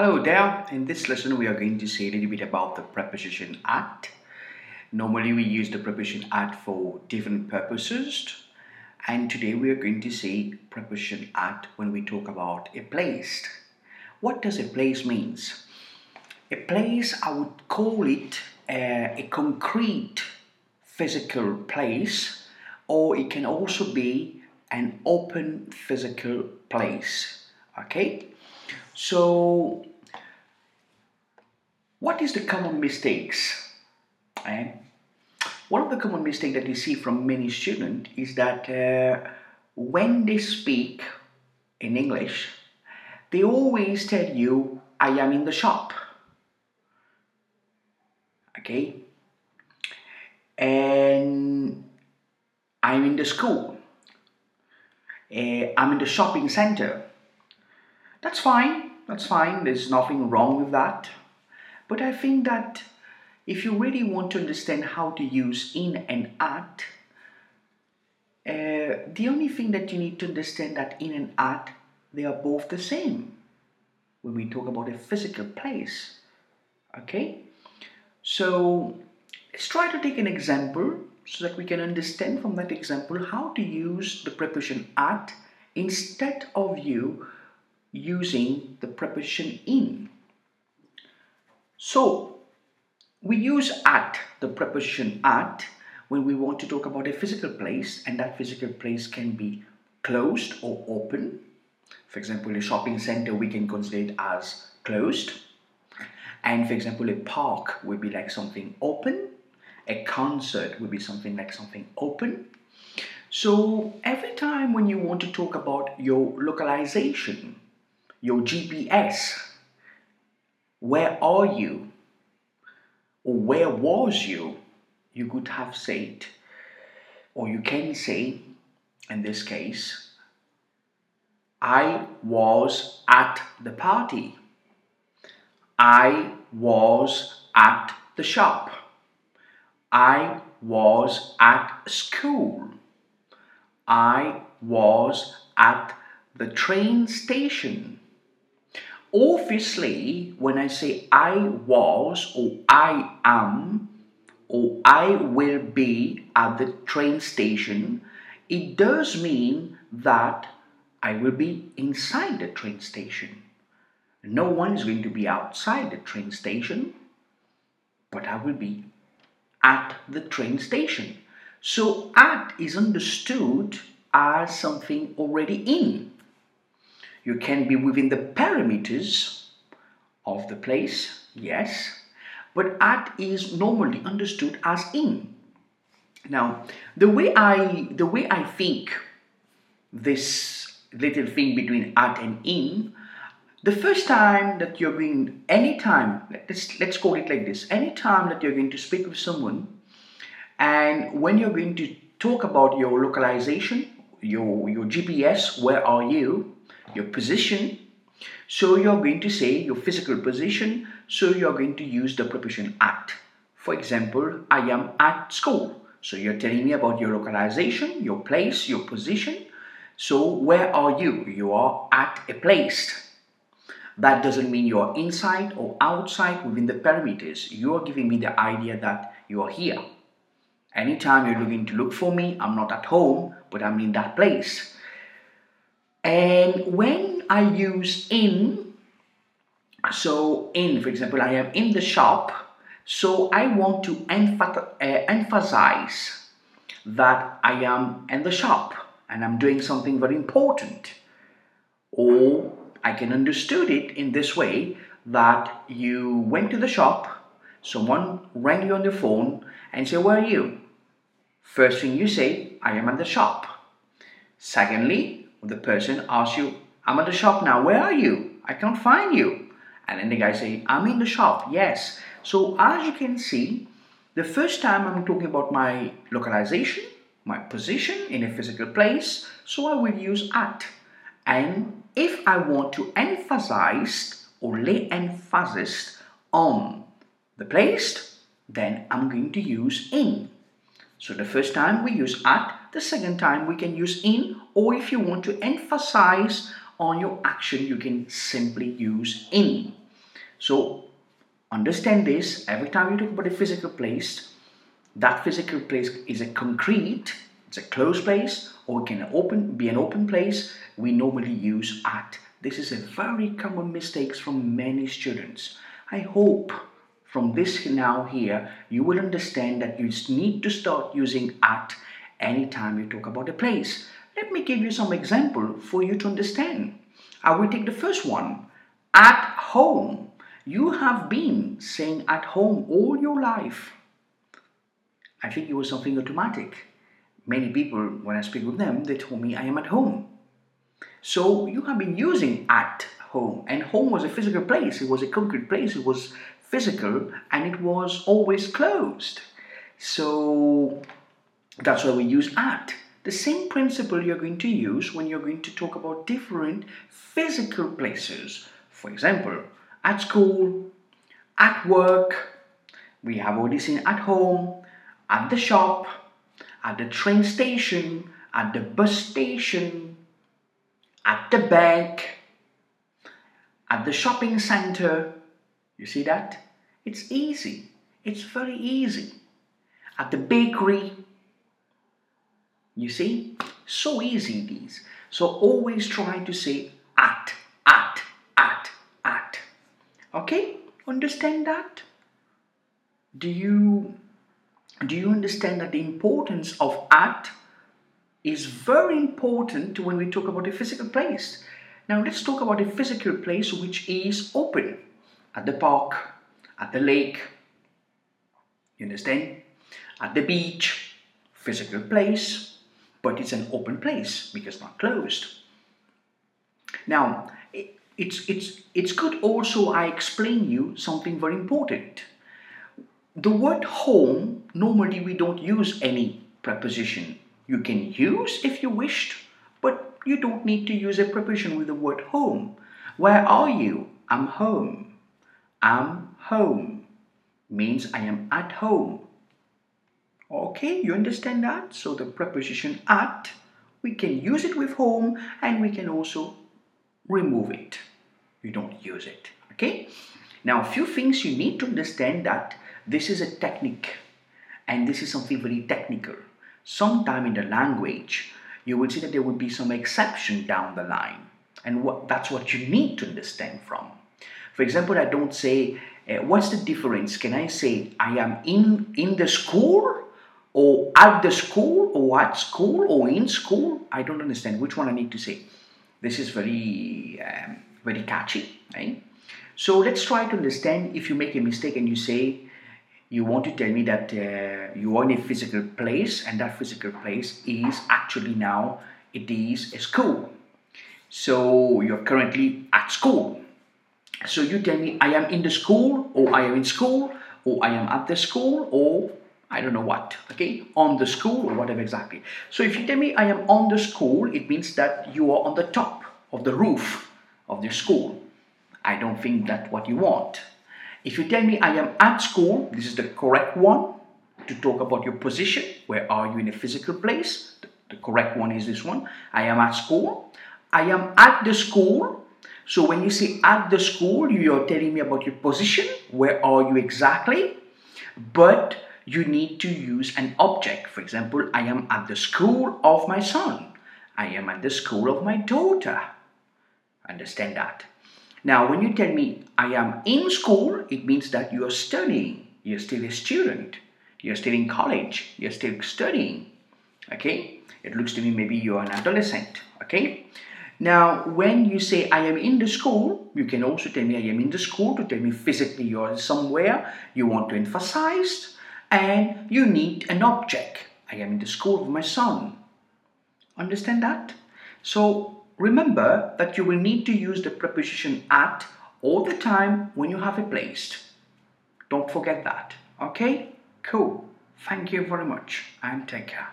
Hello there. In this lesson, we are going to say a little bit about the preposition at. Normally, we use the preposition at for different purposes. And today, we are going to say preposition at when we talk about a place. What does a place means? A place, I would call it uh, a concrete physical place, or it can also be an open physical place. Okay? So, what is the common mistakes? Eh? One of the common mistakes that you see from many students is that uh, when they speak in English, they always tell you, I am in the shop. Okay? And I'm in the school. Uh, I'm in the shopping center. That's fine, that's fine, there's nothing wrong with that. But I think that if you really want to understand how to use in and at, uh, the only thing that you need to understand that in and at, they are both the same when we talk about a physical place. Okay? So let's try to take an example so that we can understand from that example how to use the preposition at instead of you using the preposition in. So we use at, the preposition at, when we want to talk about a physical place and that physical place can be closed or open. For example, a shopping center we can consider it as closed. And for example, a park would be like something open. A concert would be something like something open. So every time when you want to talk about your localization, your GPS. Where are you? Or where was you? You could have said, or you can say, in this case, I was at the party. I was at the shop. I was at school. I was at the train station. Obviously, when I say I was or I am or I will be at the train station, it does mean that I will be inside the train station. No one is going to be outside the train station, but I will be at the train station. So, at is understood as something already in. You can be within the parameters of the place, yes, but at is normally understood as in. Now, the way I the way I think this little thing between at and in, the first time that you're going, anytime, let's let's call it like this, anytime that you're going to speak with someone, and when you're going to talk about your localization, your your GPS, where are you? Your position. So you're going to say your physical position. So you're going to use the preposition at. For example, I am at school. So you're telling me about your localization, your place, your position. So where are you? You are at a place. That doesn't mean you're inside or outside within the perimeters. You are giving me the idea that you are here. Anytime you're looking to look for me, I'm not at home, but I'm in that place. And when I use in, so in, for example, I am in the shop, so I want to uh, emphasize that I am in the shop and I'm doing something very important. Or I can understood it in this way that you went to the shop, someone rang you on the phone and said, Where are you? First thing you say, I am at the shop. Secondly, the person asks you, I'm at the shop now, where are you? I can't find you. And then the guy say, I'm in the shop, yes. So as you can see, the first time I'm talking about my localization, my position in a physical place, so I will use at. And if I want to emphasize or lay emphasis on the place, then I'm going to use in. So the first time we use at, the second time we can use in, or if you want to emphasize on your action, you can simply use in. So understand this every time you talk about a physical place, that physical place is a concrete, it's a closed place, or it can open be an open place. We normally use at. This is a very common mistake from many students. I hope from this now here you will understand that you need to start using at anytime you talk about a place. Let me give you some example for you to understand. I will take the first one. At home. You have been saying at home all your life. I think it was something automatic. Many people, when I speak with them, they told me I am at home. So you have been using at home, and home was a physical place, it was a concrete place, it was physical, and it was always closed. So that's why we use at. The same principle you're going to use when you're going to talk about different physical places. For example, at school, at work, we have already seen at home, at the shop, at the train station, at the bus station, at the bank, at the shopping center. You see that? It's easy. It's very easy. At the bakery. You see? So easy these. So always try to say at, at, at, at. Okay? Understand that? Do you do you understand that the importance of at is very important when we talk about a physical place? Now let's talk about a physical place which is open at the park, at the lake, you understand? At the beach, physical place, but it's an open place because not closed. Now, it's, it's, it's good also I explain you something very important. The word home, normally we don't use any preposition. You can use if you wished, but you don't need to use a preposition with the word home. Where are you? I'm home. I'm home means I am at home. Okay, you understand that? So the preposition at, we can use it with home and we can also remove it. You don't use it. Okay? Now, a few things you need to understand that this is a technique and this is something very technical. Sometime in the language, you will see that there will be some exception down the line. And what, that's what you need to understand from. For example, I don't say, uh, what's the difference? Can I say I am in, in the school or at the school or at school or in school? I don't understand which one I need to say. This is very, um, very catchy, right? So let's try to understand if you make a mistake and you say, you want to tell me that uh, you are in a physical place and that physical place is actually now it is a school so you're currently at school so you tell me i am in the school or i am in school or i am at the school or i don't know what okay on the school or whatever exactly so if you tell me i am on the school it means that you are on the top of the roof of the school i don't think that's what you want if you tell me I am at school, this is the correct one to talk about your position. Where are you in a physical place? The correct one is this one. I am at school. I am at the school. So when you say at the school, you are telling me about your position. Where are you exactly? But you need to use an object. For example, I am at the school of my son. I am at the school of my daughter. Understand that? Now, when you tell me I am in school, it means that you are studying. You're still a student. You're still in college. You're still studying. Okay? It looks to me maybe you're an adolescent. Okay? Now, when you say I am in the school, you can also tell me I am in the school to tell me physically you're somewhere you want to emphasize, and you need an object. I am in the school of my son. Understand that? So Remember that you will need to use the preposition at all the time when you have it placed. Don't forget that. Okay? Cool. Thank you very much and take care.